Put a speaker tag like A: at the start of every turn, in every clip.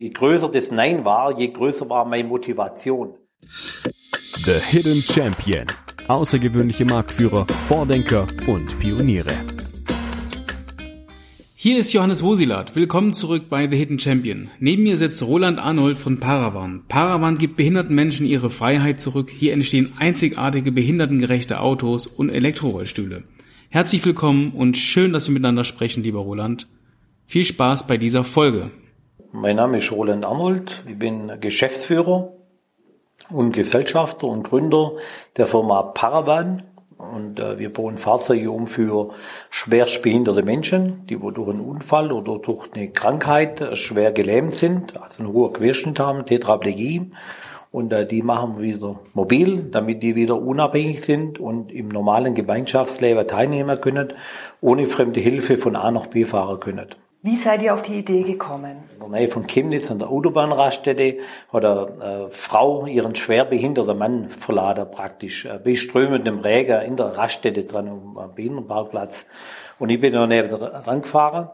A: Je größer das Nein war, je größer war meine Motivation.
B: The Hidden Champion. Außergewöhnliche Marktführer, Vordenker und Pioniere.
C: Hier ist Johannes Wosilat. Willkommen zurück bei The Hidden Champion. Neben mir sitzt Roland Arnold von Paravan. Paravan gibt behinderten Menschen ihre Freiheit zurück. Hier entstehen einzigartige behindertengerechte Autos und Elektrorollstühle. Herzlich willkommen und schön, dass wir miteinander sprechen, lieber Roland. Viel Spaß bei dieser Folge.
A: Mein Name ist Roland Arnold. Ich bin Geschäftsführer und Gesellschafter und Gründer der Firma Paravan. Und äh, wir bauen Fahrzeuge um für schwerstbehinderte Menschen, die durch einen Unfall oder durch eine Krankheit äh, schwer gelähmt sind, also einen hohen Querschnitt haben, Tetraplegie. Und äh, die machen wir wieder mobil, damit die wieder unabhängig sind und im normalen Gemeinschaftsleben teilnehmen können, ohne fremde Hilfe von A nach B fahren können.
D: Wie seid ihr auf die Idee gekommen?
A: In der Nähe von Chemnitz an der Autobahnraststätte hat eine äh, Frau ihren schwerbehinderten Mann verladen praktisch, äh, bei strömendem Regen in der Raststätte dran am Behindertenparkplatz. Und ich bin da neben dran gefahren,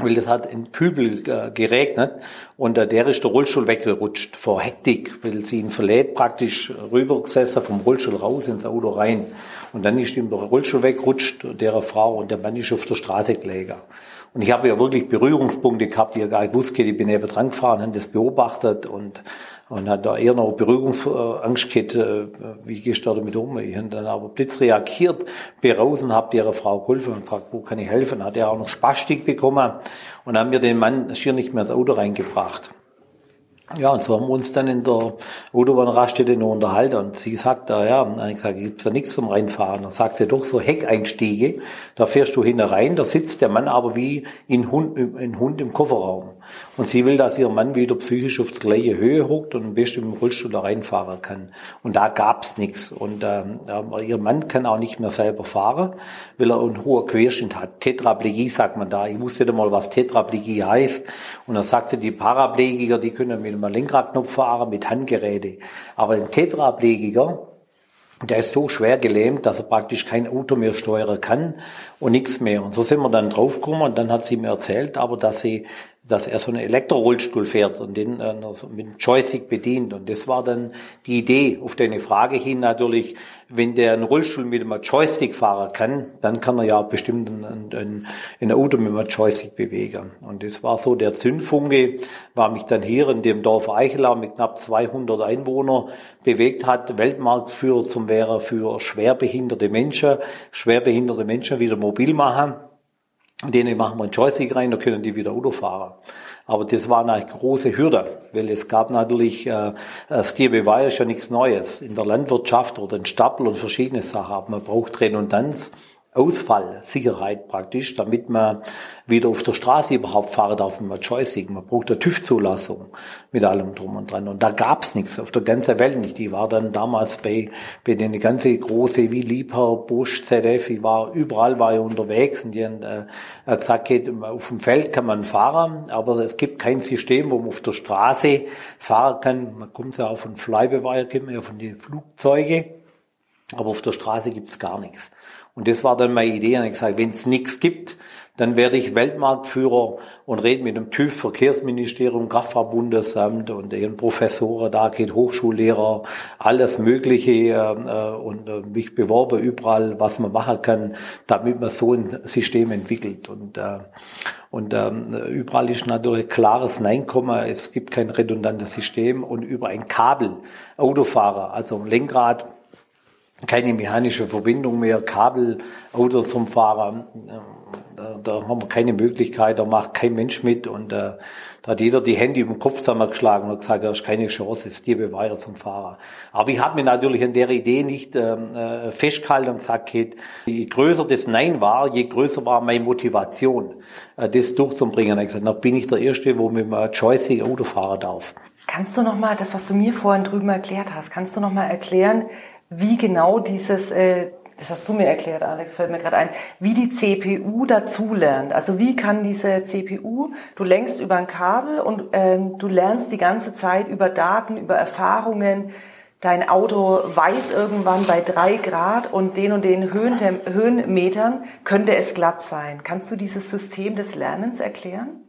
A: weil das hat in Kübel äh, geregnet und äh, der ist der Rollstuhl weggerutscht vor Hektik, weil sie ihn verlädt praktisch rübergesessen vom Rollstuhl raus ins Auto rein. Und dann ist ihm der Rollstuhl weggerutscht, der Frau, und der Mann ist auf der Straße gelegen. Und ich habe ja wirklich Berührungspunkte gehabt, die ja gar nicht wusste. Ich bin eben dran gefahren, habe das beobachtet und, und hat da eher noch Berührungsangst gehabt, äh, wie gehst du damit um? Ich habe dann aber blitz reagiert, und habe ihrer Frau geholfen und gefragt, wo kann ich helfen? Hat er auch noch Spastik bekommen und haben mir den Mann schier nicht mehr ins Auto reingebracht. Ja, und so haben wir uns dann in der Autobahnraststätte noch unterhalten. Und sie sagt da, ja, und ich gesagt, gibt's da nichts zum Reinfahren. Dann sagt sie doch so Heckeinstiege, da fährst du hinten rein, da sitzt der Mann aber wie ein Hund, ein Hund im Kofferraum. Und sie will, dass ihr Mann wieder psychisch auf die gleiche Höhe hockt und am besten im Rollstuhl da reinfahren kann. Und da gab's nichts. Und ähm, ihr Mann kann auch nicht mehr selber fahren, weil er einen hohen Querschnitt hat. Tetraplegie sagt man da. Ich wusste nicht mal, was Tetraplegie heißt. Und dann sagt sie, die Paraplegiker, die können mit einem Lenkradknopf fahren, mit Handgeräte. Aber ein Tetraplegiker, der ist so schwer gelähmt, dass er praktisch kein Auto mehr steuern kann und nichts mehr. Und so sind wir dann draufgekommen und dann hat sie mir erzählt, aber dass sie dass er so einen Elektrorollstuhl fährt und den äh, mit dem Joystick bedient. Und das war dann die Idee auf deine Frage hin natürlich, wenn der einen Rollstuhl mit einem Joystick fahren kann, dann kann er ja bestimmt ein, ein, ein Auto mit einem Joystick bewegen. Und das war so der Zündfunke, war mich dann hier in dem Dorf Eichelau mit knapp 200 Einwohnern bewegt hat, Weltmarktführer zum wäre für schwerbehinderte Menschen, schwerbehinderte Menschen wieder mobil machen denen machen wir einen Joystick rein, da können die wieder Auto fahren. Aber das war eine große Hürde, weil es gab natürlich, äh, Steer war ja nichts Neues. In der Landwirtschaft oder in Stapel und verschiedene Sachen. Man braucht Redundanz. Ausfallsicherheit praktisch, damit man wieder auf der Straße überhaupt fahren darf mit Joystick. Man braucht eine TÜV-Zulassung mit allem drum und dran. Und da gab's nichts auf der ganzen Welt nicht. Ich war dann damals bei, bei den ganzen große wie Liebherr, Bosch, ZF, ich war überall war ich unterwegs und die haben äh, gesagt, geht, auf dem Feld kann man fahren, aber es gibt kein System, wo man auf der Straße fahren kann. Man kommt ja auch von Flybeweyer, kennt man ja von den Flugzeugen, aber auf der Straße gibt's gar nichts. Und das war dann meine Idee. Und ich gesagt, wenn es nichts gibt, dann werde ich Weltmarktführer und rede mit dem TÜV, Verkehrsministerium, Kraftfahrtbundesamt und den Professoren, da geht Hochschullehrer, alles Mögliche äh, und äh, mich beworben überall, was man machen kann, damit man so ein System entwickelt. Und, äh, und ähm, überall ist natürlich klares Nein kommen. Es gibt kein redundantes System und über ein Kabel Autofahrer, also Lenkrad, keine mechanische Verbindung mehr, Kabel, Auto zum Fahrer, da, da haben wir keine Möglichkeit, da macht kein Mensch mit und äh, da hat jeder die Hände über den Kopf zusammengeschlagen und gesagt, da ist keine Chance, es dir bewahre zum Fahrer. Aber ich habe mir natürlich an der Idee nicht ähm, äh, festgehalten und gesagt, Kate, je größer das Nein war, je größer war meine Motivation, äh, das durchzubringen. Ich gesagt, na bin ich der Erste, wo mit einem Joystick Auto fahren darf.
D: Kannst du nochmal, das, was du mir vorhin drüben erklärt hast, kannst du nochmal erklären, wie genau dieses, äh, das hast du mir erklärt, Alex, fällt mir gerade ein, wie die CPU dazulernt. Also wie kann diese CPU, du lenkst über ein Kabel und ähm, du lernst die ganze Zeit über Daten, über Erfahrungen, dein Auto weiß irgendwann bei drei Grad und den und den Höhen, Höhenmetern könnte es glatt sein. Kannst du dieses System des Lernens erklären?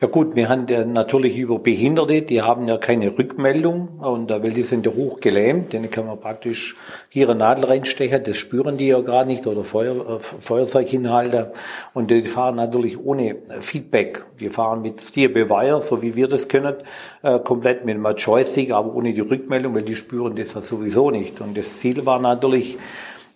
A: Ja gut, wir haben ja natürlich über Behinderte, die haben ja keine Rückmeldung und weil die sind ja hochgelähmt, denen kann man praktisch hier eine Nadel reinstechen, das spüren die ja gerade nicht oder Feuer, äh, Feuerzeuginhalte und die fahren natürlich ohne Feedback. Die fahren mit Steer by Wire, so wie wir das können, äh, komplett mit einem Joystick, aber ohne die Rückmeldung, weil die spüren das ja sowieso nicht. Und das Ziel war natürlich,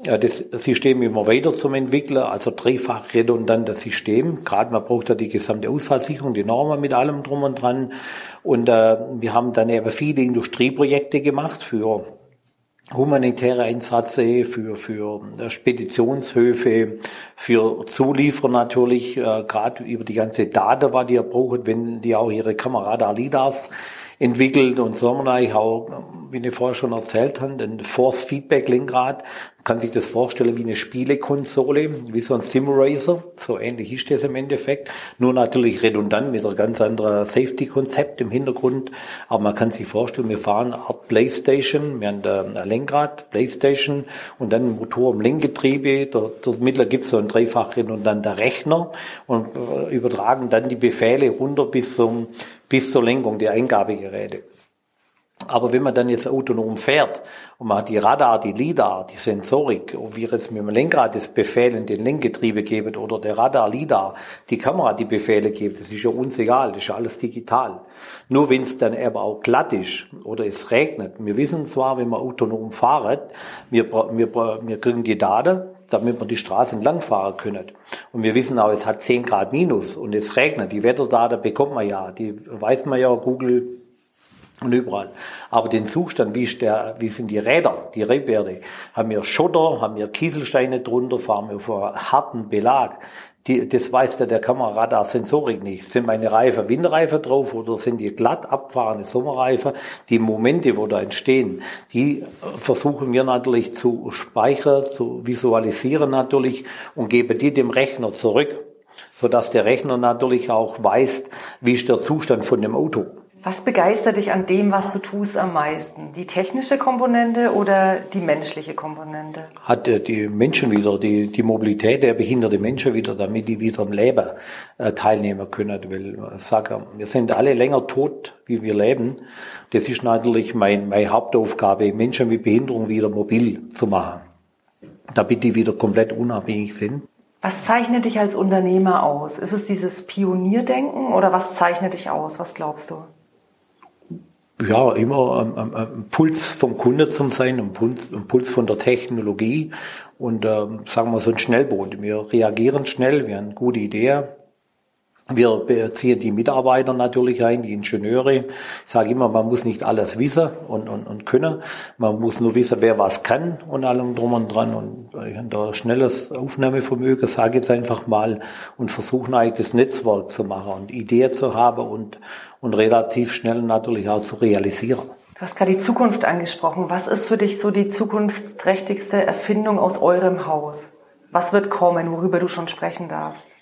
A: das System immer weiter zum Entwickler, also dreifach redundantes System. Gerade man braucht ja die gesamte Ausfallsicherung, die Normen mit allem drum und dran. Und äh, wir haben dann eben viele Industrieprojekte gemacht für humanitäre Einsätze, für, für äh, Speditionshöfe, für Zulieferer natürlich, äh, gerade über die ganze Daten, was die ihr braucht, wenn die auch ihre Kamera LIDARs entwickelt und so haben wir eigentlich auch, wie ich vorher schon erzählt habe, den Force Feedback Lenkrad. Man kann sich das vorstellen wie eine Spielekonsole, wie so ein Simracer. So ähnlich ist das im Endeffekt. Nur natürlich redundant mit einem ganz anderen Safety-Konzept im Hintergrund. Aber man kann sich vorstellen, wir fahren Art Playstation, wir haben ein Lenkrad, Playstation und dann ein Motor im Lenkgetriebe. Das Mittler gibt so ein dreifach redundanter Rechner und äh, übertragen dann die Befehle runter bis zum bis zur Lenkung der Eingabegeräte. Aber wenn man dann jetzt autonom fährt und man hat die Radar, die LIDAR, die Sensorik, wie jetzt mit dem Lenkrad das Befehl in den Lenkgetriebe geben oder der Radar, LIDAR, die Kamera die Befehle gibt, das ist ja uns egal, das ist ja alles digital. Nur wenn es dann aber auch glatt ist oder es regnet, wir wissen zwar, wenn wir autonom fahren, wir, wir, wir kriegen die Daten, damit wir die Straße entlang fahren können. Und wir wissen auch, es hat 10 Grad minus und es regnet. Die Wetterdaten bekommt man ja, die weiß man ja, Google und überall. Aber den Zustand, wie, ist der, wie sind die Räder, die Rebwerte, haben wir Schotter, haben wir Kieselsteine drunter, fahren wir einen harten Belag. Die, das weiß der, der Kameraradar-Sensorik nicht. Sind meine Reifen Windreifen drauf oder sind die glatt abfahrende Sommerreifen? Die Momente, wo da entstehen, die versuchen wir natürlich zu speichern, zu visualisieren natürlich und geben die dem Rechner zurück, sodass der Rechner natürlich auch weiß, wie ist der Zustand von dem Auto.
D: Was begeistert dich an dem, was du tust, am meisten? Die technische Komponente oder die menschliche Komponente?
A: Hat die Menschen wieder, die, die Mobilität der behinderten Menschen wieder, damit die wieder am Leben äh, teilnehmen können. Weil ich sage, wir sind alle länger tot, wie wir leben. Das ist natürlich mein, meine Hauptaufgabe, Menschen mit Behinderung wieder mobil zu machen, damit die wieder komplett unabhängig sind.
D: Was zeichnet dich als Unternehmer aus? Ist es dieses Pionierdenken oder was zeichnet dich aus? Was glaubst du?
A: Ja, immer am, am, am Puls vom Kunde zum sein, am Puls, am Puls von der Technologie und ähm, sagen wir so ein Schnellboot. Wir reagieren schnell, wir haben gute Ideen, wir beziehen die Mitarbeiter natürlich ein, die Ingenieure. Ich sage immer, man muss nicht alles wissen und, und, und können. Man muss nur wissen, wer was kann und allem drum und dran. Und ich habe da schnelles Aufnahmevermögen, sage jetzt einfach mal, und versuche eigentlich das Netzwerk zu machen und Ideen zu haben und, und relativ schnell natürlich auch zu realisieren.
D: Du hast gerade die Zukunft angesprochen. Was ist für dich so die zukunftsträchtigste Erfindung aus eurem Haus? Was wird kommen, worüber du schon sprechen darfst?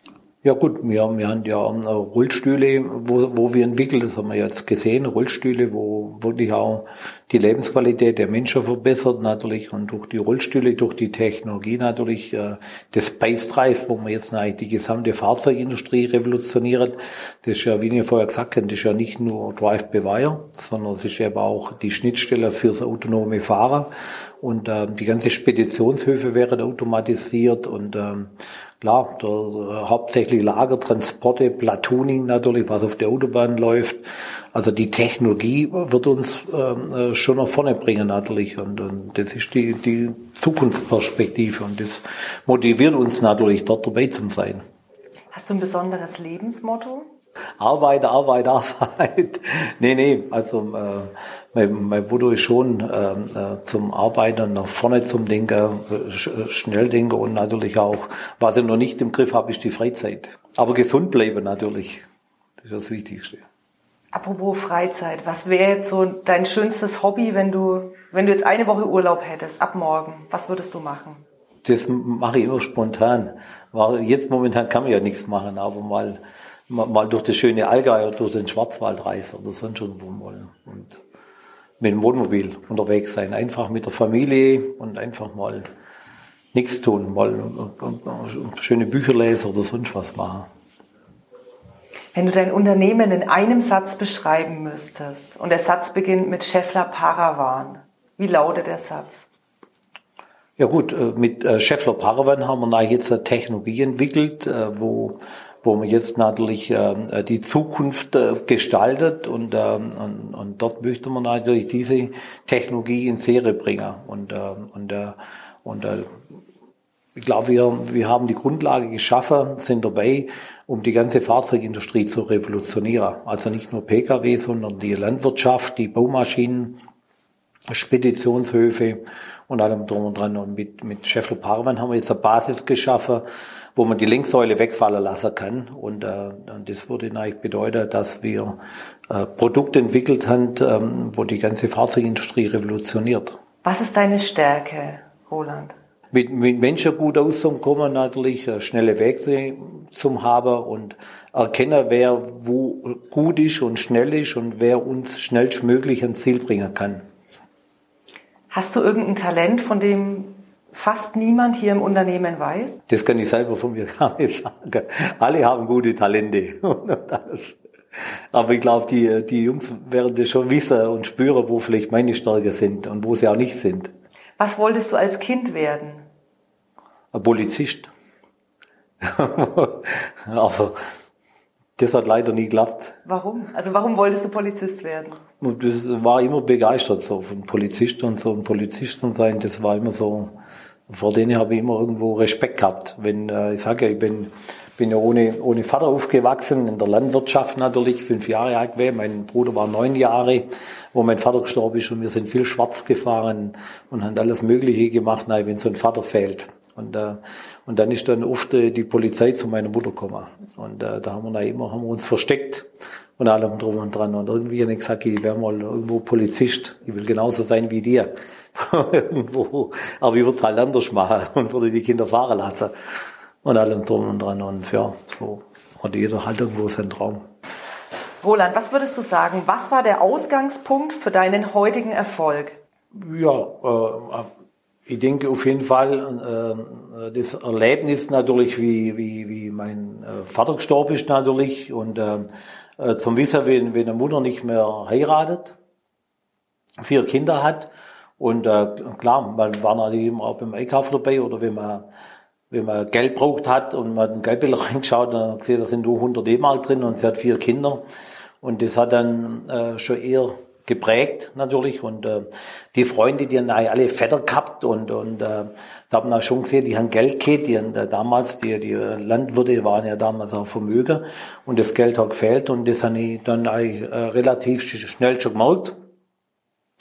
A: Ja gut, wir, wir haben ja Rollstühle, wo, wo wir entwickeln, das haben wir jetzt gesehen, Rollstühle, wo wirklich auch die Lebensqualität der Menschen verbessert natürlich und durch die Rollstühle, durch die Technologie natürlich, äh, das Space Drive, wo man jetzt eigentlich die gesamte Fahrzeugindustrie revolutioniert, das ist ja, wie ich vorher gesagt habe, das ist ja nicht nur Drive-by-Wire, sondern es ist eben auch die Schnittstelle fürs autonome Fahren. Und äh, die ganze Speditionshöfe wären automatisiert und ähm, Klar, der, äh, hauptsächlich Lagertransporte, Platooning natürlich, was auf der Autobahn läuft. Also die Technologie wird uns ähm, äh, schon nach vorne bringen natürlich und, und das ist die, die Zukunftsperspektive und das motiviert uns natürlich dort dabei zu sein.
D: Hast du ein besonderes Lebensmotto?
A: Arbeit, Arbeit, Arbeit. nee, nee, also äh, mein, mein Motto ist schon äh, äh, zum Arbeiten, nach vorne zum Denken, sch schnell denken und natürlich auch, was ich noch nicht im Griff habe, ist die Freizeit. Aber gesund bleiben natürlich, das ist das Wichtigste.
D: Apropos Freizeit, was wäre jetzt so dein schönstes Hobby, wenn du, wenn du jetzt eine Woche Urlaub hättest, ab morgen? Was würdest du machen?
A: Das mache ich immer spontan. Jetzt momentan kann man ja nichts machen, aber mal mal durch das schöne Allgäu oder durch den Schwarzwald reisen oder sonst irgendwo mal. Und mit dem Wohnmobil unterwegs sein. Einfach mit der Familie und einfach mal nichts tun, mal schöne Bücher lesen oder sonst was machen.
D: Wenn du dein Unternehmen in einem Satz beschreiben müsstest und der Satz beginnt mit Scheffler Paravan, wie lautet der Satz?
A: Ja gut, äh, mit äh, Scheffler Paravan haben wir jetzt eine Technologie entwickelt, äh, wo wo man jetzt natürlich die Zukunft gestaltet und, und, und dort möchte man natürlich diese Technologie in Serie bringen und, und, und ich glaube, wir, wir haben die Grundlage geschaffen, sind dabei, um die ganze Fahrzeugindustrie zu revolutionieren. Also nicht nur Pkw, sondern die Landwirtschaft, die Baumaschinen, Speditionshöfe und allem drum und dran. Und mit, mit Scheffler Parvan haben wir jetzt eine Basis geschaffen, wo man die Linksäule wegfallen lassen kann. Und, äh, und das würde eigentlich bedeuten, dass wir äh, Produkte entwickelt haben, ähm, wo die ganze Fahrzeugindustrie revolutioniert.
D: Was ist deine Stärke, Roland?
A: mit, mit Menschen gut auszukommen, natürlich äh, schnelle Wege zum haben und erkennen, wer wo gut ist und schnell ist und wer uns schnellstmöglich ans Ziel bringen kann.
D: Hast du irgendein Talent, von dem fast niemand hier im Unternehmen weiß?
A: Das kann ich selber von mir gar nicht sagen. Alle haben gute Talente Aber ich glaube, die, die Jungs werden das schon wissen und spüren, wo vielleicht meine Stärken sind und wo sie auch nicht sind.
D: Was wolltest du als Kind werden?
A: ein Polizist. Aber das hat leider nie geklappt.
D: Warum? Also warum wolltest du Polizist werden?
A: Und das war immer begeistert so von Polizist und so ein Polizist und sein. Das war immer so. Vor denen habe ich immer irgendwo Respekt gehabt. Wenn äh, ich sage, ja, ich bin bin ja ohne ohne Vater aufgewachsen in der Landwirtschaft natürlich, fünf Jahre alt war. Mein Bruder war neun Jahre, wo mein Vater gestorben ist und wir sind viel schwarz gefahren und haben alles Mögliche gemacht, nein, wenn so ein Vater fehlt. Und, äh, und dann ist dann oft äh, die Polizei zu meiner Mutter gekommen. Und äh, da haben wir dann immer haben wir uns versteckt und allem drum und dran. Und irgendwie habe ich gesagt, ich wäre mal irgendwo Polizist. Ich will genauso sein wie dir. irgendwo. Aber ich würde es halt anders machen und würde die Kinder fahren lassen. Und allem drum und dran. Und ja, so hat jeder halt irgendwo seinen Traum.
D: Roland, was würdest du sagen? Was war der Ausgangspunkt für deinen heutigen Erfolg?
A: Ja, äh, ich denke auf jeden Fall, äh, das Erlebnis natürlich, wie, wie, wie mein äh, Vater gestorben ist natürlich und äh, äh, zum Wissen, wenn, wenn eine Mutter nicht mehr heiratet, vier Kinder hat und äh, klar, man war natürlich immer auch beim Einkauf dabei oder wenn man wenn man Geld braucht hat und man ein Geldbild reingeschaut, dann gesehen, da sind nur 100 D-Mark drin und sie hat vier Kinder. Und das hat dann äh, schon eher geprägt natürlich. Und äh, die Freunde, die haben alle Vetter gehabt und und äh, da haben wir schon gesehen, die haben Geld gehabt, die haben äh, damals die die Landwirte waren ja damals auch Vermögen und das Geld hat gefehlt. Und das habe ich dann eigentlich äh, relativ schnell schon gemerkt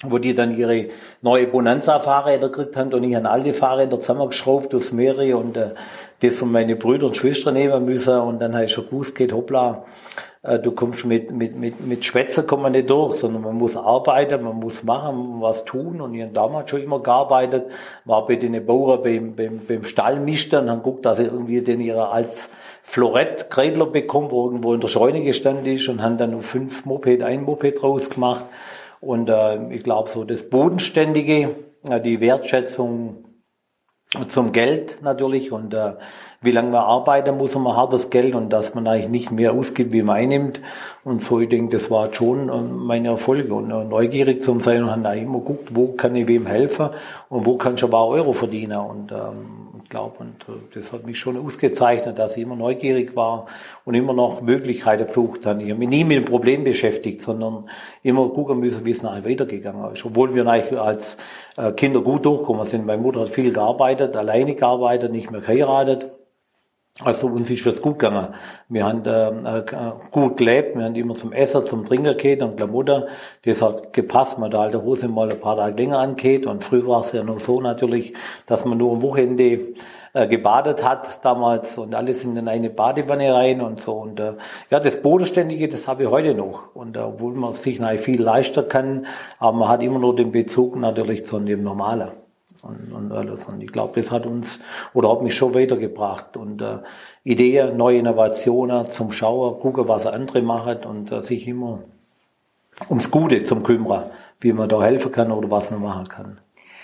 A: wo die dann ihre neue Bonanza-Fahrräder gekriegt haben und ich an alte Fahrräder zusammengeschraubt aus mehrere und äh, das von meinen Brüdern und Schwestern nehmen müssen und dann habe ich schon gewusst, geht hoppla, äh, du kommst mit, mit, mit, mit Schwätzen kommt man nicht durch, sondern man muss arbeiten, man muss machen, was tun. Und ich habe damals schon immer gearbeitet, war bei den Bauern beim, beim, beim Stallmischter haben geguckt, dass ich irgendwie den ihrer als Florett Kredler bekommen, wo irgendwo in der Scheune gestanden ist und haben dann nur fünf Moped, ein Moped draus gemacht. Und äh, ich glaube so das Bodenständige, äh, die Wertschätzung zum Geld natürlich und äh, wie lange man arbeiten muss, man hartes Geld und dass man eigentlich nicht mehr ausgibt, wie man einnimmt. Und so, ich denke, das war schon äh, meine Erfolge und äh, neugierig zu sein und haben immer geguckt, wo kann ich wem helfen und wo kann ich aber auch Euro verdienen. Und ähm, glaube, und äh, das hat mich schon ausgezeichnet, dass ich immer neugierig war und immer noch Möglichkeiten gesucht habe. Ich habe mich nie mit dem Problem beschäftigt, sondern immer gucken müssen, wie es nachher weitergegangen ist. Obwohl wir eigentlich als Kinder gut durchgekommen sind. Meine Mutter hat viel gearbeitet, alleine gearbeitet, nicht mehr geheiratet. Also uns ist das gut gegangen. Wir haben äh, gut gelebt, wir haben immer zum Essen, zum Trinken geht und Klamotten. Das hat gepasst, man da alte Hose mal ein paar Tage länger angeht. Und früher war es ja nur so natürlich, dass man nur am Wochenende äh, gebadet hat damals und alles in eine Badewanne rein und so. Und äh, ja, das Bodenständige, das habe ich heute noch. Und äh, obwohl man sich natürlich viel leichter kann, aber man hat immer nur den Bezug natürlich zu dem Normalen und, und alles. Und ich glaube, das hat uns oder hat mich schon weitergebracht. Und äh, Ideen, neue Innovationen zum Schauen, gucken, was andere machen und äh, sich immer ums Gute zum kümmern, wie man da helfen kann oder was man machen kann.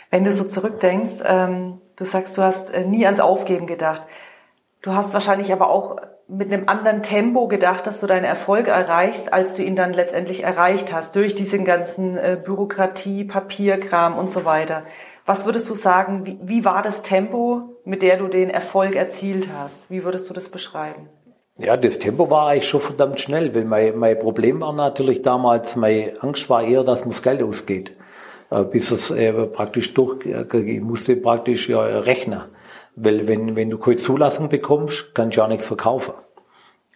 D: Wenn du so zurückdenkst, ähm, du sagst, du hast äh, nie ans Aufgeben gedacht. Du hast wahrscheinlich aber auch mit einem anderen Tempo gedacht, dass du deinen Erfolg erreichst, als du ihn dann letztendlich erreicht hast, durch diesen ganzen äh, Bürokratie, Papierkram und so weiter. Was würdest du sagen, wie, wie war das Tempo, mit der du den Erfolg erzielt hast? Wie würdest du das beschreiben?
A: Ja, das Tempo war eigentlich schon verdammt schnell, weil mein, mein Problem war natürlich damals, meine Angst war eher, dass mir das Geld ausgeht. Äh, bis es äh, praktisch durch, ich musste praktisch ja rechnen. Weil wenn, wenn du keine Zulassung bekommst, kannst du ja nichts verkaufen.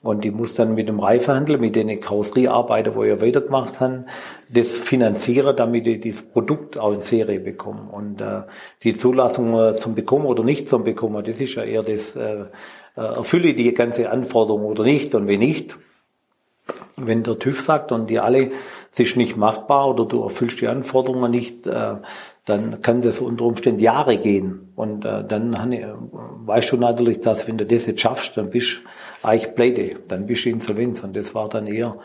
A: Und ich muss dann mit dem Reifehandel, mit den Karosseriearbeiter, wo ich weitergemacht habe, das finanzieren, damit ich dieses Produkt auch in Serie bekomme. Und äh, die Zulassung äh, zum Bekommen oder nicht zum Bekommen, das ist ja eher das, äh, äh, erfülle die ganze Anforderung oder nicht. Und wenn nicht, wenn der TÜV sagt und die alle, es ist nicht machbar oder du erfüllst die Anforderungen nicht, äh, dann kann das unter Umständen Jahre gehen. Und äh, dann ich, weißt du natürlich, dass wenn du das jetzt schaffst, dann bist du eigentlich pleite, dann bist du Insolvenz. Und das war dann eher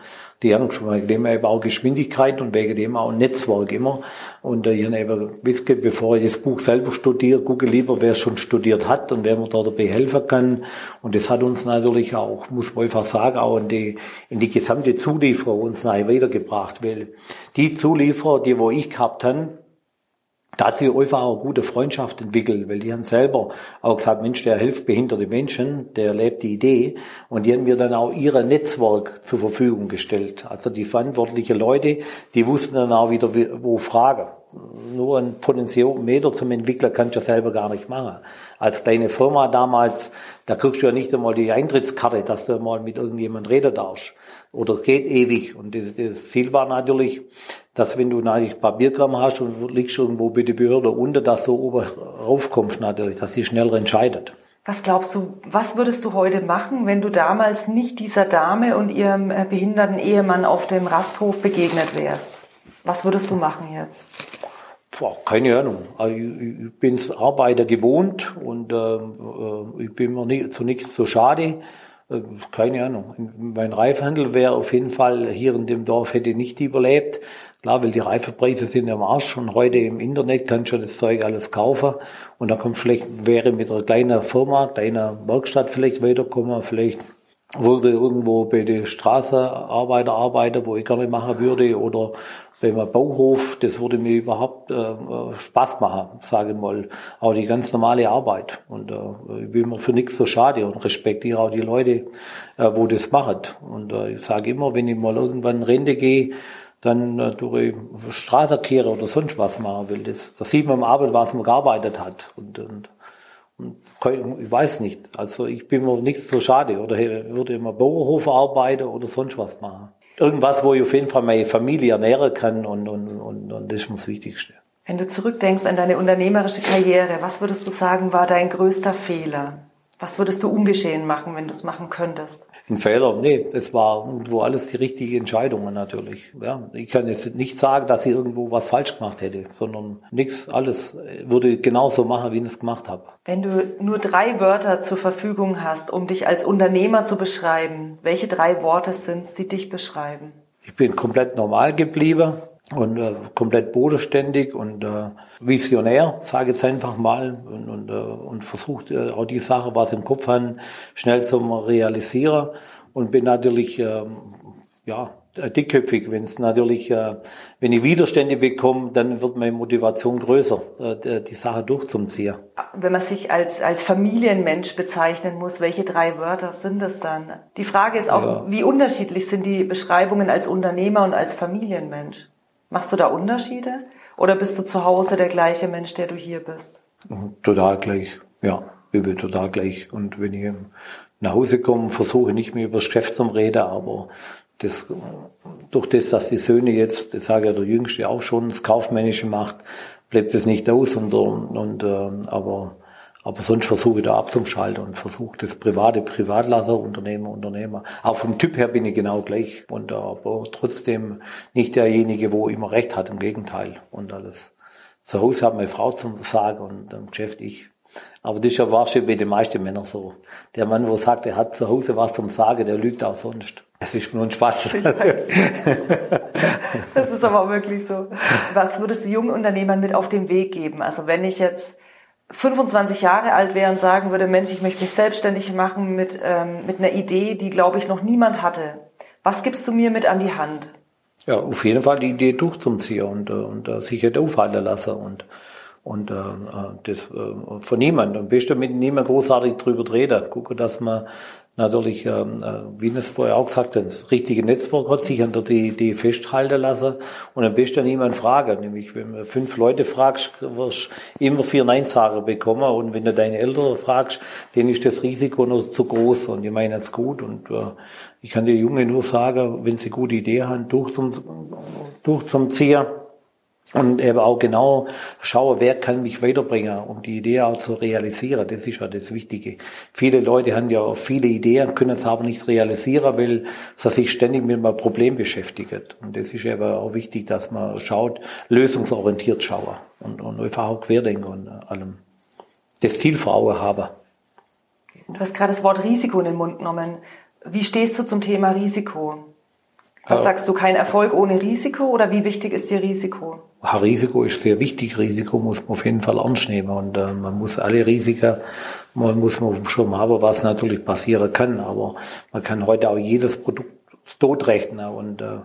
A: die Angst, wegen dem eben auch Geschwindigkeit und wegen dem auch Netzwerk immer. Und äh, ich habe eben gewusst, bevor ich das Buch selber studiere, gucke lieber, wer es schon studiert hat und wer mir da dabei helfen kann. Und das hat uns natürlich auch, muss man einfach sagen, auch in die, in die gesamte Zulieferung uns nachher weitergebracht. Weil die Zulieferer, die wo ich gehabt habe, da hat sich einfach auch eine gute Freundschaft entwickelt, weil die haben selber auch gesagt, Mensch, der hilft behinderte Menschen, der lebt die Idee und die haben mir dann auch ihre Netzwerk zur Verfügung gestellt. Also die verantwortlichen Leute, die wussten dann auch wieder, wo fragen. Nur ein Potentiometer zum Entwickler kannst du selber gar nicht machen. Als kleine Firma damals, da kriegst du ja nicht einmal die Eintrittskarte, dass du mal mit irgendjemand reden darfst. Oder es geht ewig. Und das, das Ziel war natürlich, dass wenn du natürlich Papierkram hast und liegst irgendwo bei der Behörde unter, dass du oben raufkommst natürlich, dass sie schneller entscheidet.
D: Was glaubst du, was würdest du heute machen, wenn du damals nicht dieser Dame und ihrem äh, behinderten Ehemann auf dem Rasthof begegnet wärst? Was würdest du machen jetzt?
A: Boah, keine Ahnung. Also ich, ich bin's Arbeiter gewohnt und äh, ich bin mir nie, zu nichts so schade. Äh, keine Ahnung. Mein Reifhandel wäre auf jeden Fall hier in dem Dorf hätte nicht überlebt. Klar, weil die Reifepreise sind am Arsch und heute im Internet kannst du das Zeug alles kaufen und dann kommt vielleicht, wäre mit einer kleinen Firma, kleiner Werkstatt vielleicht weiterkommen, vielleicht würde irgendwo bei der Straßenarbeiter arbeiten, wo ich gerne machen würde oder beim Bauhof, das würde mir überhaupt äh, Spaß machen, sage ich mal. Auch die ganz normale Arbeit. Und äh, ich bin mir für nichts so schade und respektiere auch die Leute, äh, wo das machen. Und äh, ich sage immer, wenn ich mal irgendwann in Rente gehe, dann äh, durch Straßenkehre oder sonst was machen will. Das, das sieht man am Abend, was man gearbeitet hat. Und, und ich weiß nicht. Also ich bin mir nichts so schade. Oder würde immer Bauerhof arbeiten oder sonst was machen irgendwas, wo ich auf jeden Fall meine Familie ernähren kann und, und, und, und das ist mir das Wichtigste.
D: Wenn du zurückdenkst an deine unternehmerische Karriere, was würdest du sagen, war dein größter Fehler? Was würdest du ungeschehen machen, wenn du es machen könntest?
A: Ein Fehler? Nee, es war irgendwo alles die richtige Entscheidung natürlich. Ja, ich kann jetzt nicht sagen, dass ich irgendwo was falsch gemacht hätte, sondern nichts, alles würde genauso machen, wie ich es gemacht habe.
D: Wenn du nur drei Wörter zur Verfügung hast, um dich als Unternehmer zu beschreiben, welche drei Worte sind es, die dich beschreiben?
A: Ich bin komplett normal geblieben und äh, komplett bodenständig und äh, visionär, sage ich jetzt einfach mal, und, und, äh, und versucht äh, auch die Sache, was im Kopf haben, schnell zu realisieren und bin natürlich äh, ja dickköpfig, wenn es natürlich, äh, wenn ich Widerstände bekomme, dann wird meine Motivation größer, äh, die Sache durchzuziehen.
D: Wenn man sich als als Familienmensch bezeichnen muss, welche drei Wörter sind es dann? Die Frage ist auch, ja. wie unterschiedlich sind die Beschreibungen als Unternehmer und als Familienmensch? Machst du da Unterschiede? Oder bist du zu Hause der gleiche Mensch, der du hier bist?
A: Total gleich, ja. Ich bin total gleich. Und wenn ich nach Hause komme, versuche ich nicht mehr über das Geschäft zu reden, aber das, durch das, dass die Söhne jetzt, das sage ja der Jüngste auch schon, das Kaufmännische macht, bleibt es nicht aus. Und, und, äh, aber aber sonst versuche ich da abzuschalten und versuche das private Privatlasser, Unternehmer, Unternehmer. Auch vom Typ her bin ich genau gleich. Und aber trotzdem nicht derjenige, wo immer recht hat, im Gegenteil. Und alles. Zu Hause hat meine Frau zum Sagen und im Geschäft ich. Aber das ist ja wahrscheinlich bei den meisten Männern so. Der Mann, wo sagt, er hat zu Hause was zum Sagen, der lügt auch sonst. Das ist nur ein Spaß.
D: das ist aber auch wirklich so. Was würdest du jungen Unternehmern mit auf den Weg geben? Also wenn ich jetzt 25 Jahre alt wäre und sagen würde, Mensch, ich möchte mich selbstständig machen mit, ähm, mit einer Idee, die, glaube ich, noch niemand hatte. Was gibst du mir mit an die Hand?
A: Ja, auf jeden Fall die Idee durchzuziehen und, äh, und, und sich nicht aufhalten lassen und, und äh, äh das äh, von niemandem. Am besten mit niemandem großartig drüber reden. Gucken, dass man natürlich, ähm, äh, wie es vorher auch gesagt hat, das richtige Netzwerk hat sich an der Idee festhalten lassen und am besten niemand fragen. Nämlich, wenn du fünf Leute fragst, wirst du immer vier Neinsager bekommen und wenn du deine Eltern fragst, denen ist das Risiko noch zu groß und die meinen es gut und äh, ich kann den Jungen nur sagen, wenn sie gute Idee haben, durch zum, durch zum Ziehen, und eben auch genau schauen, wer kann mich weiterbringen, um die Idee auch zu realisieren. Das ist ja das Wichtige. Viele Leute haben ja viele Ideen, können es aber nicht realisieren, weil sie sich ständig mit einem Problem beschäftigen. Und das ist eben auch wichtig, dass man schaut, lösungsorientiert schauen und, und einfach auch querdenken und allem. Das Ziel vor Augen haben.
D: Du hast gerade das Wort Risiko in den Mund genommen. Wie stehst du zum Thema Risiko? Was sagst du, kein Erfolg ohne Risiko oder wie wichtig ist dir Risiko?
A: Ja, Risiko ist sehr wichtig. Risiko muss man auf jeden Fall ernst nehmen und äh, man muss alle Risiken, man muss man auf dem Schirm haben, was natürlich passieren kann. Aber man kann heute auch jedes Produkt totrechnen und äh,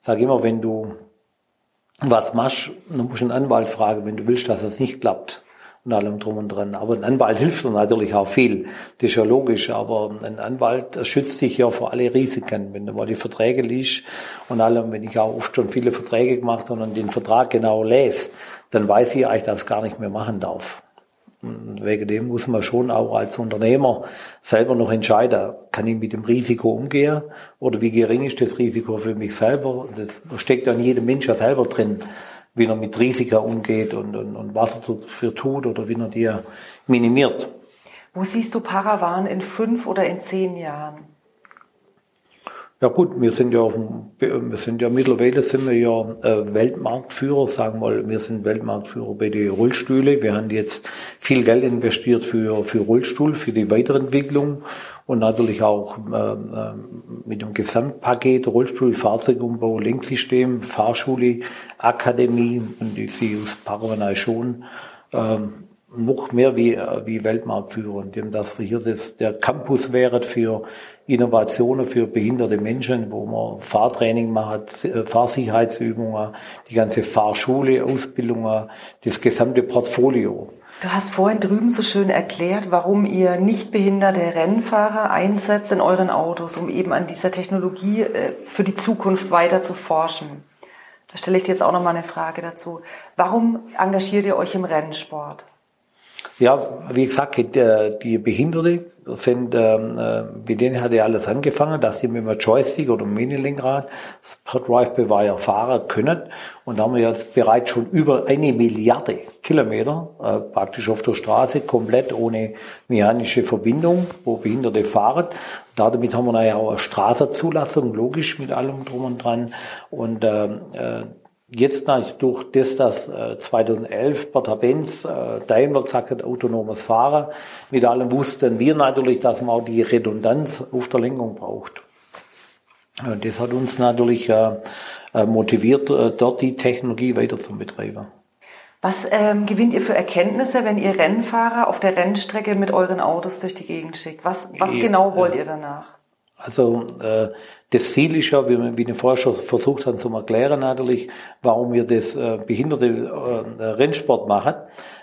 A: ich sage immer, wenn du was machst, dann musst du einen Anwalt fragen, wenn du willst, dass es nicht klappt und allem drum und dran. Aber ein Anwalt hilft dir natürlich auch viel. Das ist ja logisch. Aber ein Anwalt schützt dich ja vor alle Risiken. Wenn du mal die Verträge liest und allem, wenn ich auch oft schon viele Verträge gemacht habe und den Vertrag genau lese, dann weiß ich eigentlich, dass ich gar nicht mehr machen darf. Und wegen dem muss man schon auch als Unternehmer selber noch entscheiden, kann ich mit dem Risiko umgehen oder wie gering ist das Risiko für mich selber. Das steckt ja in jedem Mensch ja selber drin wie er mit Risiken umgeht und, und, und was er dafür tut oder wie er die minimiert.
D: Wo siehst du Paravan in fünf oder in zehn Jahren?
A: Ja gut, wir sind ja, auf dem, wir sind ja mittlerweile sind wir ja äh, Weltmarktführer, sagen wir mal, wir sind Weltmarktführer bei den Rollstühle. Wir haben jetzt viel Geld investiert für, für Rollstuhl, für die Weiterentwicklung und natürlich auch äh, äh mit dem Gesamtpaket Rollstuhl, Fahrzeugumbau, Lenksystem, Fahrschule, Akademie und ich sehe aus Paravanai schon ähm, noch mehr wie, wie Weltmarktführer, indem wir hier das, der Campus wäre für Innovationen für behinderte Menschen, wo man Fahrtraining macht, äh, Fahrsicherheitsübungen, die ganze Fahrschule, Ausbildungen, das gesamte Portfolio.
D: Du hast vorhin drüben so schön erklärt, warum ihr nicht behinderte Rennfahrer einsetzt in euren Autos, um eben an dieser Technologie äh, für die Zukunft weiter zu forschen. Da stelle ich dir jetzt auch noch mal eine Frage dazu. Warum engagiert ihr euch im Rennsport?
A: Ja, wie gesagt, die Behinderte sind, ähm, äh, mit denen hat ja alles angefangen, dass sie mit einem Joystick oder einem Mini-Lenkrad das Drive-by-Wire fahren können. Und da haben wir jetzt bereits schon über eine Milliarde Kilometer äh, praktisch auf der Straße, komplett ohne mechanische Verbindung, wo Behinderte fahren. Damit haben wir nachher auch eine Straßenzulassung, logisch mit allem drum und dran. Und ähm, äh, Jetzt durch das, dass 2011 äh, Bertha Benz, äh, Daimler gesagt hat, autonomes Fahren, mit allem wussten wir natürlich, dass man auch die Redundanz auf der Lenkung braucht. Und das hat uns natürlich äh, motiviert, dort die Technologie weiter zu betreiben.
D: Was ähm, gewinnt ihr für Erkenntnisse, wenn ihr Rennfahrer auf der Rennstrecke mit euren Autos durch die Gegend schickt? Was, was genau wollt ihr danach?
A: Also äh, das Ziel ist ja, wie, wie die Forscher versucht haben zu erklären natürlich, warum wir das äh, behinderte äh, Rennsport machen.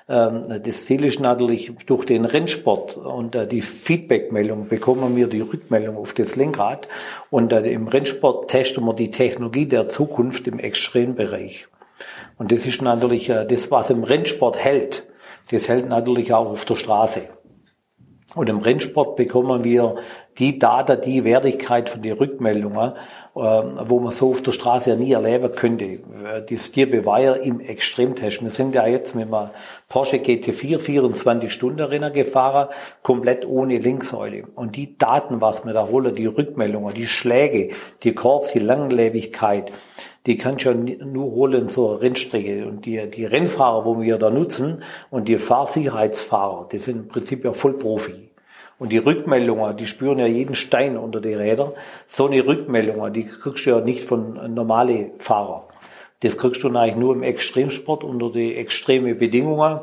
A: Ähm, das Ziel ist natürlich durch den Rennsport und äh, die Feedbackmeldung bekommen wir die Rückmeldung auf das Lenkrad und äh, im Rennsport testen wir die Technologie der Zukunft im Extrembereich. Und das ist natürlich äh, das, was im Rennsport hält. Das hält natürlich auch auf der Straße. Und im Rennsport bekommen wir die Daten, die Wertigkeit von den Rückmeldungen, ähm, wo man so auf der Straße ja nie erleben könnte. Äh, das Tierbeweiher im Extremtest. Wir sind ja jetzt mit einem Porsche GT4 24 Stunden Rennen gefahren, komplett ohne Linksäule. Und die Daten, was wir da holen, die Rückmeldungen, die Schläge, die Korps, die Langlebigkeit, die kann schon nur holen eine Rennstrecke. Und die, die Rennfahrer, wo wir da nutzen, und die Fahrsicherheitsfahrer, die sind im Prinzip ja Vollprofi. Und die Rückmeldungen, die spüren ja jeden Stein unter die Räder. So eine Rückmeldung, die kriegst du ja nicht von normalen Fahrern. Das kriegst du eigentlich nur im Extremsport unter die extreme Bedingungen.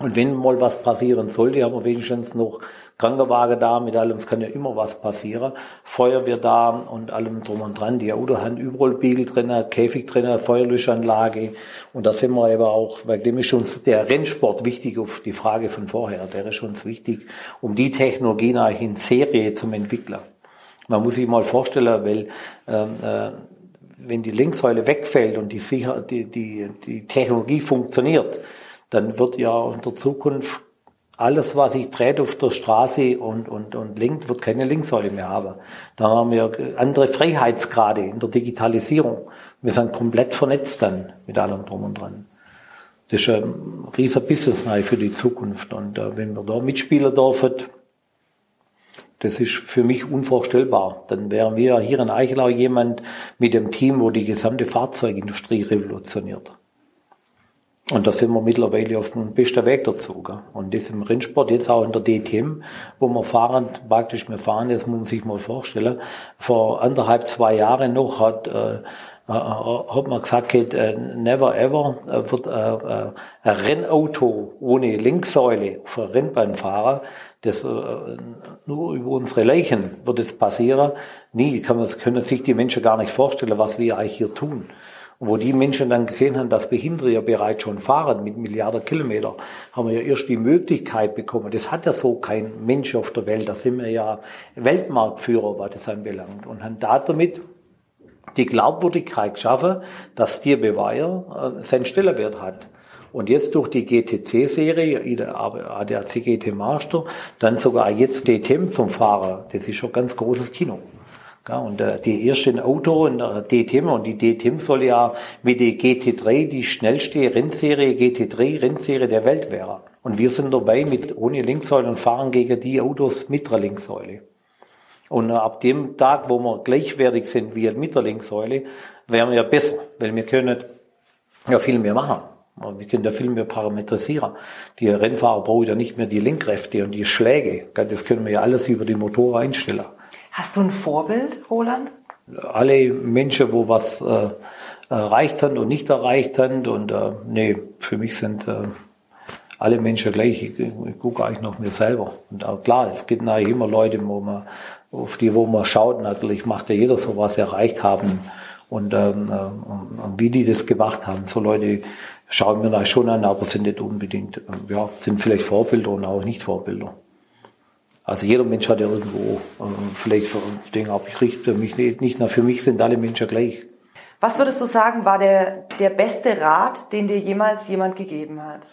A: Und wenn mal was passieren sollte, haben wir wenigstens noch Krankenwagen da, mit allem, es kann ja immer was passieren. Feuerwehr da und allem drum und dran. Die Auto haben überall Biegel drin, Käfig drin, Feuerlöschanlage. Und da sind wir aber auch, weil dem ist uns der Rennsport wichtig auf die Frage von vorher. Der ist uns wichtig, um die Technologien eigentlich in Serie zum entwickeln. Man muss sich mal vorstellen, weil ähm, äh, wenn die Linksäule wegfällt und die, Sicher die, die, die Technologie funktioniert, dann wird ja in der Zukunft alles, was ich dreht auf der Straße und, und, und linkt, wird keine Linksäule mehr haben. Da haben wir andere Freiheitsgrade in der Digitalisierung. Wir sind komplett vernetzt dann mit allem drum und dran. Das ist ein riesiger Business für die Zukunft. Und äh, wenn wir da mitspielen dürfen, das ist für mich unvorstellbar. Dann wären wir hier in Eichelau jemand mit dem Team, wo die gesamte Fahrzeugindustrie revolutioniert. Und da sind wir mittlerweile auf dem besten Weg dazu. Gell? Und das im Rennsport, jetzt auch in der DTM, wo wir fahren, praktisch wir fahren, das muss man sich mal vorstellen. Vor anderthalb, zwei Jahren noch hat, äh, äh hat man gesagt, äh, never ever äh, wird äh, ein Rennauto ohne Linksäule auf einer Rennbahn fahren. Das, nur über unsere Leichen wird es passieren. Nie kann man, können sich die Menschen gar nicht vorstellen, was wir eigentlich hier tun. Wo die Menschen dann gesehen haben, dass Behinderte ja bereits schon fahren mit Milliarden Kilometer, haben wir ja erst die Möglichkeit bekommen. Das hat ja so kein Mensch auf der Welt. Da sind wir ja Weltmarktführer, was das anbelangt. Und haben da damit die Glaubwürdigkeit geschaffen, dass Tierbeweiher äh, seinen Stellenwert hat. Und jetzt durch die GTC-Serie, der ADAC GT Master, dann sogar jetzt DTM zum Fahrer. Das ist schon ganz großes Kino. Ja, und äh, die ersten Auto in der DTM und die DTM soll ja mit der GT3 die schnellste Rennserie, GT3 Rennserie der Welt wäre. Und wir sind dabei mit ohne Linksäule und fahren gegen die Autos mit der Linksäule. Und äh, ab dem Tag, wo wir gleichwertig sind wie mit der Linksäule, wären wir ja besser, weil wir können ja viel mehr machen. Wir können ja viel mehr parametrisieren. Die Rennfahrer brauchen ja nicht mehr die Lenkkräfte und die Schläge. Das können wir ja alles über die Motoren einstellen.
D: Hast du ein Vorbild, Roland?
A: Alle Menschen, wo was äh, erreicht haben und nicht erreicht haben. Und äh, nee, für mich sind äh, alle Menschen gleich. Ich, ich gucke eigentlich nach mir selber. Und auch klar, es gibt natürlich immer Leute, wo man, auf die, wo man schaut, natürlich macht ja jeder so was erreicht haben. Und, ähm, äh, wie die das gemacht haben, so Leute schauen wir da schon an, aber sind nicht unbedingt, äh, ja, sind vielleicht Vorbilder und auch nicht Vorbilder. Also jeder Mensch hat ja irgendwo äh, vielleicht Dinge ab. Ich richte mich nicht, nicht nur für mich sind alle Menschen gleich.
D: Was würdest du sagen, war der, der beste Rat, den dir jemals jemand gegeben hat?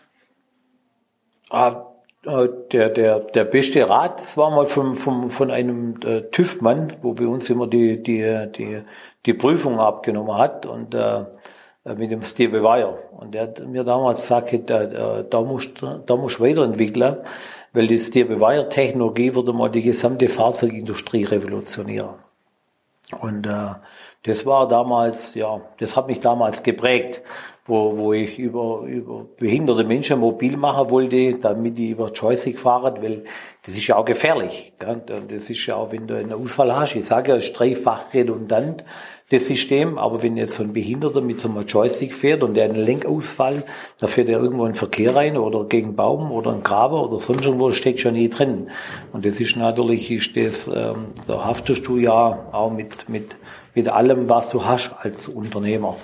A: Ah, äh, der, der, der beste Rat, das war mal von, von, von einem äh, TÜV-Mann, wo bei uns immer die, die, die, die Prüfung abgenommen hat und äh, mit dem Steve Weyer. Und der hat mir damals gesagt, da, da musst da musst weiterentwickeln weil das die Beweihertechnologie würde mal die gesamte Fahrzeugindustrie revolutionieren. Und äh, das war damals, ja, das hat mich damals geprägt, wo, wo ich über, über behinderte Menschen mobil machen wollte, damit die über Joystick fahren, weil das ist ja auch gefährlich. Gell? Das ist ja auch, wenn du einen Ausfall hast, ich sage ja, ist dreifach redundant, das System, aber wenn jetzt so ein Behinderter mit so einem Joystick fährt und der einen Lenkausfall, da fährt er irgendwo in den Verkehr rein oder gegen einen Baum oder einen Graber oder sonst irgendwo, steckt schon nie drin. Und das ist natürlich, ist das, ähm, da haftest du ja auch mit, mit, mit allem, was du hast als Unternehmer.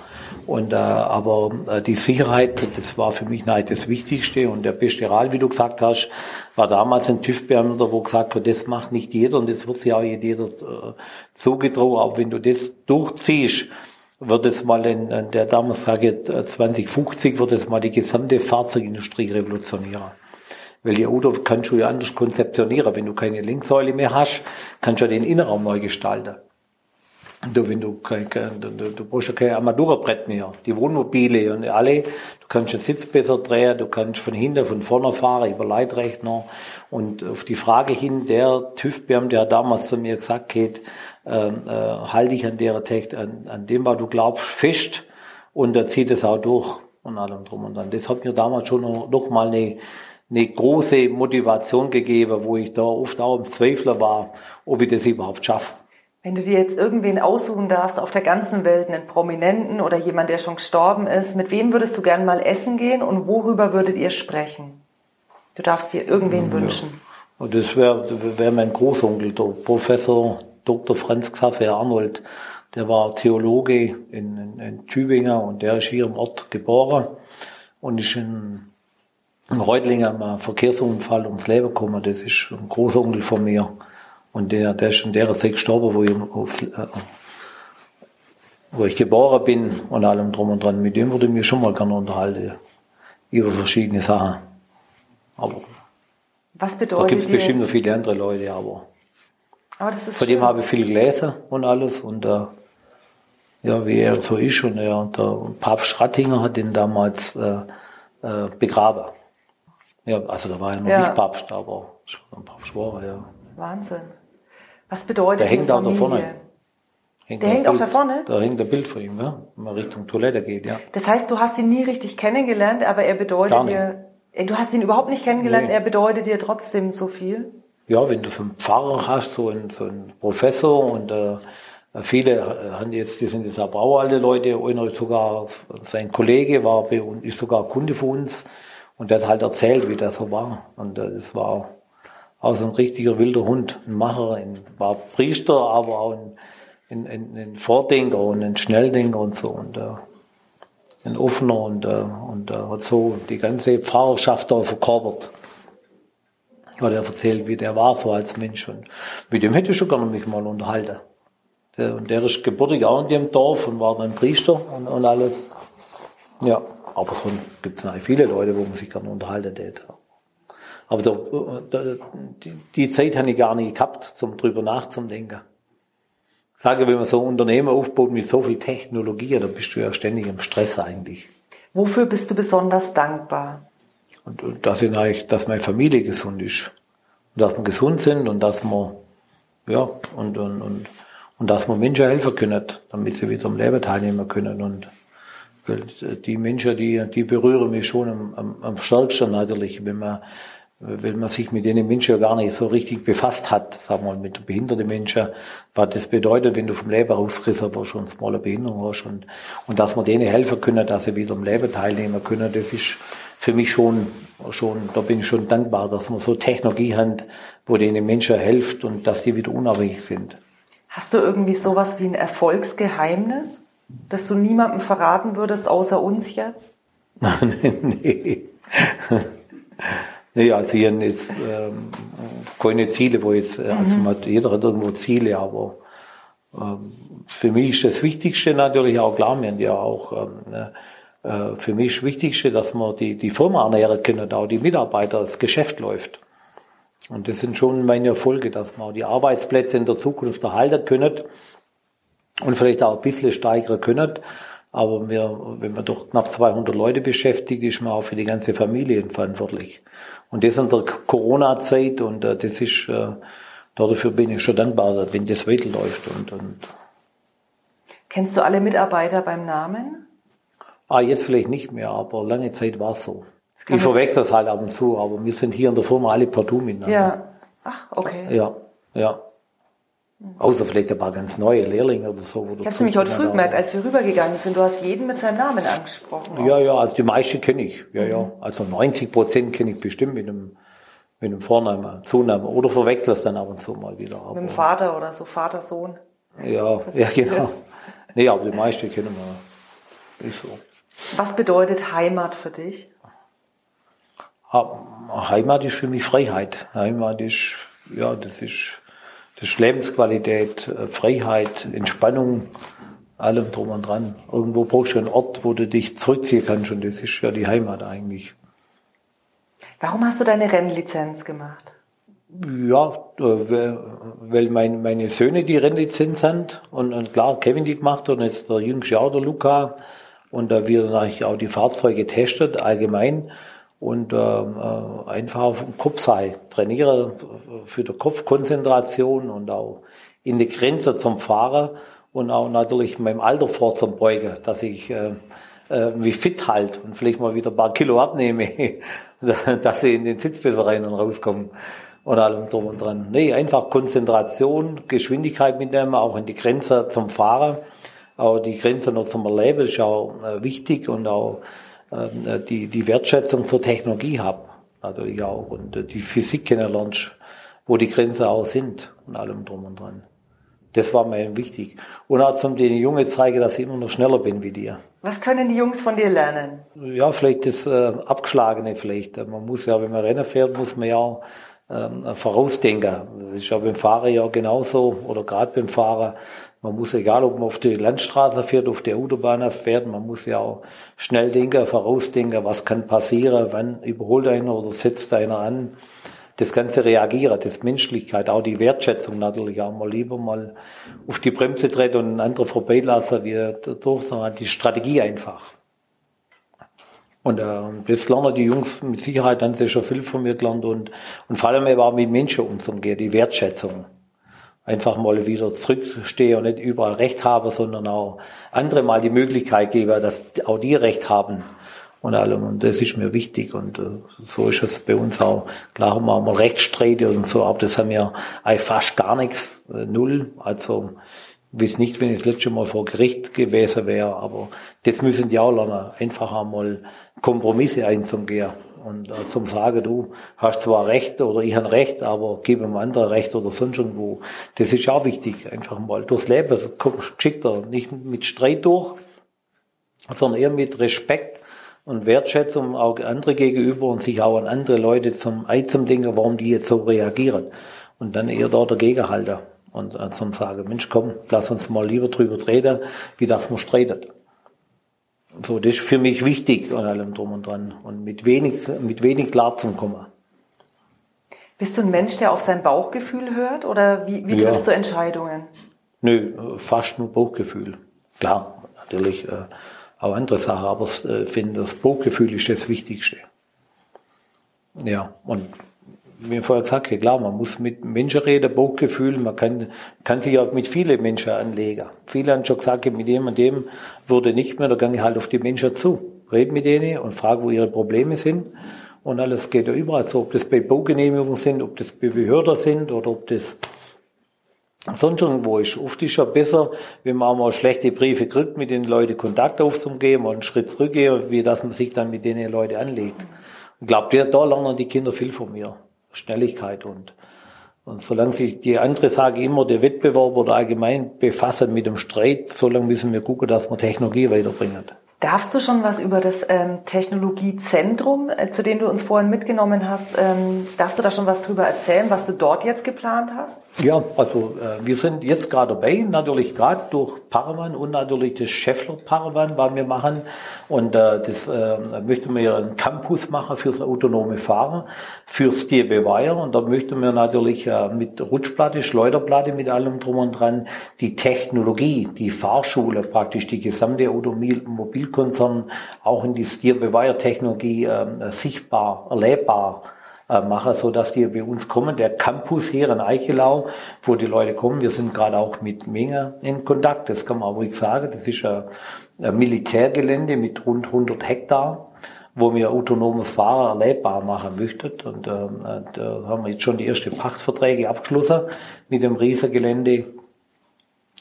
A: Und äh, aber äh, die Sicherheit, das war für mich nein, das Wichtigste. Und der beste Rat, wie du gesagt hast, war damals ein TÜV-Beamter, wo gesagt hat, das macht nicht jeder und das wird sich auch jeder äh, zugetraut. Aber wenn du das durchziehst, wird es mal in, in der damals sage 2050 wird es mal die gesamte Fahrzeugindustrie revolutionieren. Weil die Auto kannst du ja anders konzeptionieren. Wenn du keine Linksäule mehr hast, kannst du ja den Innenraum neu gestalten. Du, wenn du, kein, kein, du, du brauchst ja kein Armaturenbrett mehr. Die Wohnmobile und alle, du kannst den Sitz besser drehen, du kannst von hinten, von vorne fahren, über Leitrechner. Und auf die Frage hin, der TÜV-Beamte hat damals zu mir gesagt, Kate, äh, äh, halte dich an der Tech, an, an dem, was du glaubst, fest und er zieht es auch durch und allem drum und dran. Das hat mir damals schon noch, noch mal eine, eine große Motivation gegeben, wo ich da oft auch im Zweifler war, ob ich das überhaupt schaffe.
D: Wenn du dir jetzt irgendwen aussuchen darfst auf der ganzen Welt, einen Prominenten oder jemand, der schon gestorben ist, mit wem würdest du gern mal essen gehen und worüber würdet ihr sprechen? Du darfst dir irgendwen wünschen.
A: Und das wäre wär mein Großonkel, der Professor Dr. Franz Xaver Arnold. Der war Theologe in, in, in Tübingen und der ist hier im Ort geboren und ist in, in Reutlingen am Verkehrsunfall ums Leben gekommen. Das ist ein Großonkel von mir. Und der, der ist in der Zeit gestorben, wo ich, auf, äh, wo ich geboren bin und allem drum und dran. Mit dem würde ich mich schon mal gerne unterhalten. Über verschiedene Sachen. Aber
D: Was
A: da
D: bedeutet
A: gibt es bestimmt noch viele andere Leute, aber
D: aber das ist
A: von dem habe ich viel gelesen und alles und äh, ja, wie er so ist und er, der Papst Rattinger hat ihn damals äh, äh, begraben. Ja, also da war er noch
D: Ja.
A: nicht Papst, aber schon ein Papst war er, ja.
D: Wahnsinn. Was bedeutet
A: Der hängt auch da vorne.
D: Der
A: ein
D: hängt auch
A: Bild,
D: da vorne?
A: Da hängt ein Bild von ihm, ja, wenn man Richtung Toilette geht, ja.
D: Das heißt, du hast ihn nie richtig kennengelernt, aber er bedeutet dir, Äh, du hast ihn überhaupt nicht kennengelernt,
A: Nee.
D: er bedeutet dir trotzdem so viel.
A: Ja, wenn du so einen Pfarrer hast, so einen, so einen Professor und äh, viele haben jetzt, die sind jetzt auch alte Leute, einer ist sogar, sein Kollege war bei uns, ist sogar Kunde für uns und der hat halt erzählt, wie das so war. Und äh, das war auch so ein richtiger wilder Hund, ein Macher, ein, war Priester, aber auch ein, ein, ein, ein Vordenker und ein Schnelldenker und so und äh, ein offener und, äh, und äh, hat so die ganze Pfarrerschaft da verkörpert hat er erzählt, wie der war so als Mensch. Und mit dem hätte ich schon gerne mich mal unterhalten. Der, und der ist gebürtig auch in dem Dorf und war dann Priester und, und alles. Ja, aber so gibt es viele Leute, wo man sich gerne unterhalten hätte. Aber der, der, die, Zeit habe ich gar nicht gehabt, zum drüber nachzudenken. Ich sage, wenn man so ein Unternehmen aufbaut mit so viel Technologie, da bist du ja ständig im Stress eigentlich.
D: Wofür bist du besonders dankbar?
A: Und, und dass, ich dass meine Familie gesund ist. Und dass wir gesund sind und dass wir, ja, und, und, und, und dass wir Menschen helfen können, damit sie wieder am Leben teilnehmen können. Und die Menschen, die, die berühren mich schon am, am, am stärksten natürlich, wenn man, wenn man sich mit denen Menschen ja gar nicht so richtig befasst hat, sagen wir mal, mit behinderten Menschen, was das bedeutet, wenn du vom Leben rausgerissen wirst und mal eine Behinderung hast und, und dass wir denen helfen können, dass sie wieder am Leben teilnehmen können, das ist für mich schon, schon, da bin ich schon dankbar, dass wir so Technologie haben, wo denen Menschen hilft und dass die wieder unabhängig sind.
D: Hast du irgendwie sowas wie ein Erfolgsgeheimnis, das du niemandem verraten würdest, außer uns jetzt?
A: nee. Nee, also hier jetzt ähm, keine Ziele, wo jetzt, äh, also hat, jeder hat irgendwo Ziele, aber ähm, für mich ist das Wichtigste natürlich auch klar, wir haben ja auch ähm, äh, für mich ist das Wichtigste, dass man die, die Firma ernähren können, auch die Mitarbeiter, das Geschäft läuft. Und das sind schon meine Erfolge, dass man auch die Arbeitsplätze in der Zukunft erhalten können und vielleicht auch ein bisschen steigern können. Aber wir, wenn man doch knapp 200 Leute beschäftigt, ist man auch für die ganze Familie verantwortlich. Und das in der Corona-Zeit und äh, das ist, äh, dafür bin ich schon dankbar, wenn das weiterläuft. Und, und
D: Kennst du alle Mitarbeiter beim Namen?
A: ah, jetzt vielleicht nicht mehr, aber lange Zeit war es so. Ich verwechsel das halt ab und zu, aber wir sind hier in der Firma alle partout miteinander.
D: Ja. Ach, okay.
A: Ja, ja. Außer vielleicht ein paar ganz neue Lehrlinge oder so.
D: Ich habe nämlich heute früh gemerkt, als wir rübergegangen sind. Du hast jeden mit seinem Namen angesprochen.
A: Ja, ja, also die meisten kenne ich. Ja, ja. Also 90 Prozent kenne ich bestimmt mit einem, mit einem Vornamen, Zunamen. Oder verwechsel es dann ab und zu mal wieder. Aber,
D: Mit dem Vater oder so, Vater, Sohn.
A: ja, ja, genau. Nee, aber die meisten kennen wir. Ist so.
D: Was bedeutet Heimat für dich?
A: Ha- Heimat ist für mich Freiheit. Heimat ist, ja, das ist, das ist Lebensqualität, äh, Freiheit, Entspannung, allem drum und dran. Irgendwo brauchst du einen Ort, wo du dich zurückziehen kannst und das ist ja die Heimat eigentlich.
D: Warum hast du deine Rennlizenz gemacht?
A: Ja, äh, weil weil mein, meine Söhne die Rennlizenz haben und, klar, Kevin die gemacht und jetzt der jüngste auch, der Luca. Und da wir dann eigentlich auch die Fahrzeuge testet, allgemein. Und ähm, äh, einfach auf dem Kopf sei. Trainiere für die Kopfkonzentration und auch in die Grenze zum Fahren und auch natürlich meinem Alter vorzubeugen, dass ich äh, äh, mich fit halt und vielleicht mal wieder ein paar Kilo abnehme, dass sie in den Sitz besser rein und rauskommen und allem drum und dran. Nee, einfach Konzentration, Geschwindigkeit mitnehmen, auch in die Grenze zum Fahren, auch die Grenze noch zum Erleben ist auch äh, wichtig und auch äh, die, die Wertschätzung zur Technologie habe. natürlich auch und äh, die Physik kennenlernst, wo die Grenzen auch sind und allem drum und dran. Das war mir wichtig. Und auch zum den Jungen zeigen, dass ich immer noch schneller bin wie dir.
D: Was können die Jungs von dir lernen?
A: Ja, vielleicht das äh, Abgeschlagene vielleicht. Man muss ja, wenn man Rennen fährt, muss man ja ähm, vorausdenken. Das ist ja beim Fahren ja genauso oder gerade beim Fahren. Man muss, egal ob man auf die Landstraße fährt, auf der Autobahn fährt, man muss ja auch schnell denken, vorausdenken, was kann passieren, wann überholt einer oder setzt einer an das ganze Reagieren, das Menschlichkeit, auch die Wertschätzung natürlich auch mal lieber mal auf die Bremse treten und einen anderen vorbeilassen, wie durch, sondern die Strategie einfach. Und äh, das lernen die Jungs mit Sicherheit, dann sie schon viel von mir gelernt und, und vor allem eben auch mit Menschen umzugehen, die Wertschätzung. Einfach mal wieder zurückstehen und nicht überall Recht haben, sondern auch andere mal die Möglichkeit geben, dass auch die Recht haben und allem. Und das ist mir wichtig. Und äh, so ist es bei uns auch. Klar haben wir auch mal Rechtsstreite und so, aber das haben wir eigentlich fast gar nichts, äh, null. Also ich weiß nicht, wenn ich das letzte Mal vor Gericht gewesen wäre, aber das müssen die auch lernen, einfach einmal Kompromisse einzugehen. Und äh, zum sagen, du hast zwar Recht oder ich habe Recht, aber gib einem anderen Recht oder sonst irgendwo. Das ist auch wichtig. Einfach mal durchs Leben kommst geschickter. Nicht mit Streit durch, sondern eher mit Respekt und Wertschätzung auch andere gegenüber und sich auch an andere Leute zum zum Dinge, warum die jetzt so reagieren. Und dann eher dort dagegen halten und äh, zum sagen, Mensch, komm, lass uns mal lieber drüber reden, wie das man streitet. So, das ist für mich wichtig und allem drum und dran. Und mit wenig, mit wenig klar zum kommen.
D: Bist du ein Mensch, der auf sein Bauchgefühl hört oder wie, wie triffst ja. du Entscheidungen?
A: Nö, fast nur Bauchgefühl. Klar, natürlich. Äh, auch andere Sachen, aber ich äh, finde, das Bauchgefühl ist das Wichtigste. Ja, und wie ich vorher gesagt habe, klar, man muss mit Menschen reden, Bauchgefühl, man kann, kann sich auch mit vielen Menschen anlegen. Viele haben schon gesagt, mit dem und dem würde nicht mehr, da gehe ich halt auf die Menschen zu, rede mit denen und frage, wo ihre Probleme sind. Und alles geht ja überall so, ob das bei Baugenehmigungen sind, ob das bei Behörden sind oder ob das sonst irgendwo ist. Oft ist ja besser, wenn man auch mal schlechte Briefe kriegt, mit den Leuten Kontakt aufzugeben und einen Schritt zurückgehen, wie dass man sich dann mit den Leuten anlegt. Ich glaube, da lernen die Kinder viel von mir. Schnelligkeit und, und solange sich die andere Sage immer der Wettbewerb oder allgemein befassen mit dem Streit, solange müssen wir gucken, dass man Technologie weiterbringen.
D: Darfst du schon was über das ähm, Technologiezentrum, äh, zu dem du uns vorhin mitgenommen hast, ähm, darfst du da schon was drüber erzählen, was du dort jetzt geplant hast?
A: Ja, also äh, wir sind jetzt gerade dabei, natürlich gerade durch Paravan und natürlich das Scheffler Paravan, was wir machen. Und äh, das äh, möchten wir einen Campus machen fürs autonome Fahren, fürs DB-Wire. Und da möchten wir natürlich äh, mit Rutschplatte, Schleuderplatte, mit allem drum und dran, die Technologie, die Fahrschule praktisch, die gesamte Automobilkonzern auch in die Steer-Bewire-Technologie äh, sichtbar, erlebbar äh, machen, so dass die bei uns kommen. Der Campus hier in Eichelau, wo die Leute kommen, wir sind gerade auch mit Menge in Kontakt, das kann man ruhig sagen. Das ist ein, Militärgelände mit rund 100 Hektar wo wir autonomes Fahren erlebbar machen möchten. Und äh, da haben wir jetzt schon die ersten Pachtverträge abgeschlossen mit dem Riesengelände.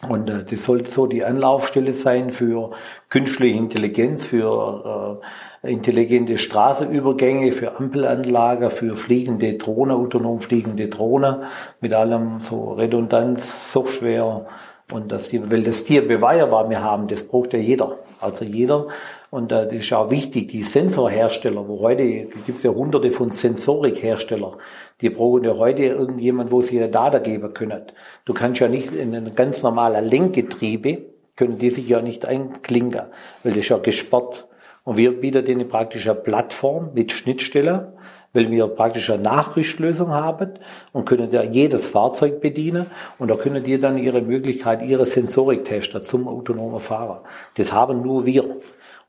A: Und äh, das sollte so die Anlaufstelle sein für künstliche Intelligenz, für äh, intelligente Straßenübergänge, für Ampelanlagen, für fliegende Drohnen, autonom fliegende Drohnen, mit allem so Redundanz, Software und das, weil das Tier beweierbar wir haben, das braucht ja jeder. Also jeder. Und äh, das ist auch wichtig, die Sensorhersteller, wo heute gibt es ja hunderte von Sensorikherstellern, die brauchen ja heute irgendjemand, wo sie ihre Daten geben können. Du kannst ja nicht in ein ganz normaler Lenkgetriebe, können die sich ja nicht einklinken, weil das ist ja gesperrt. Und wir bieten denen praktisch eine Plattform mit Schnittstelle, weil wir praktisch eine Nachrüstlösung haben und können ja jedes Fahrzeug bedienen und da können die dann ihre Möglichkeit, ihre Sensorik testen zum autonomen Fahrer. Das haben nur wir.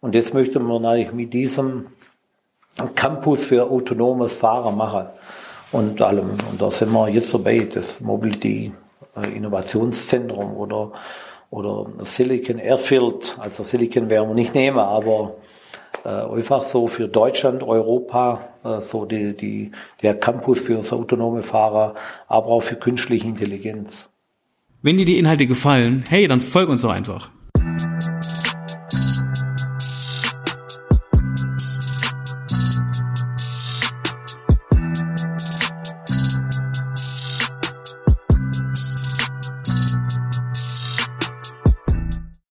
A: Und das möchten wir natürlich mit diesem Campus für autonomes Fahren machen und allem. Und da sind wir jetzt dabei, das Mobility äh, Innovationszentrum oder, oder Silicon Airfield, also Silicon werden wir nicht nehmen, aber äh, einfach so für Deutschland, Europa, äh, so die, die, der Campus für das autonome Fahrer, aber auch für künstliche Intelligenz.
C: Wenn dir die Inhalte gefallen, hey, dann folg uns doch einfach.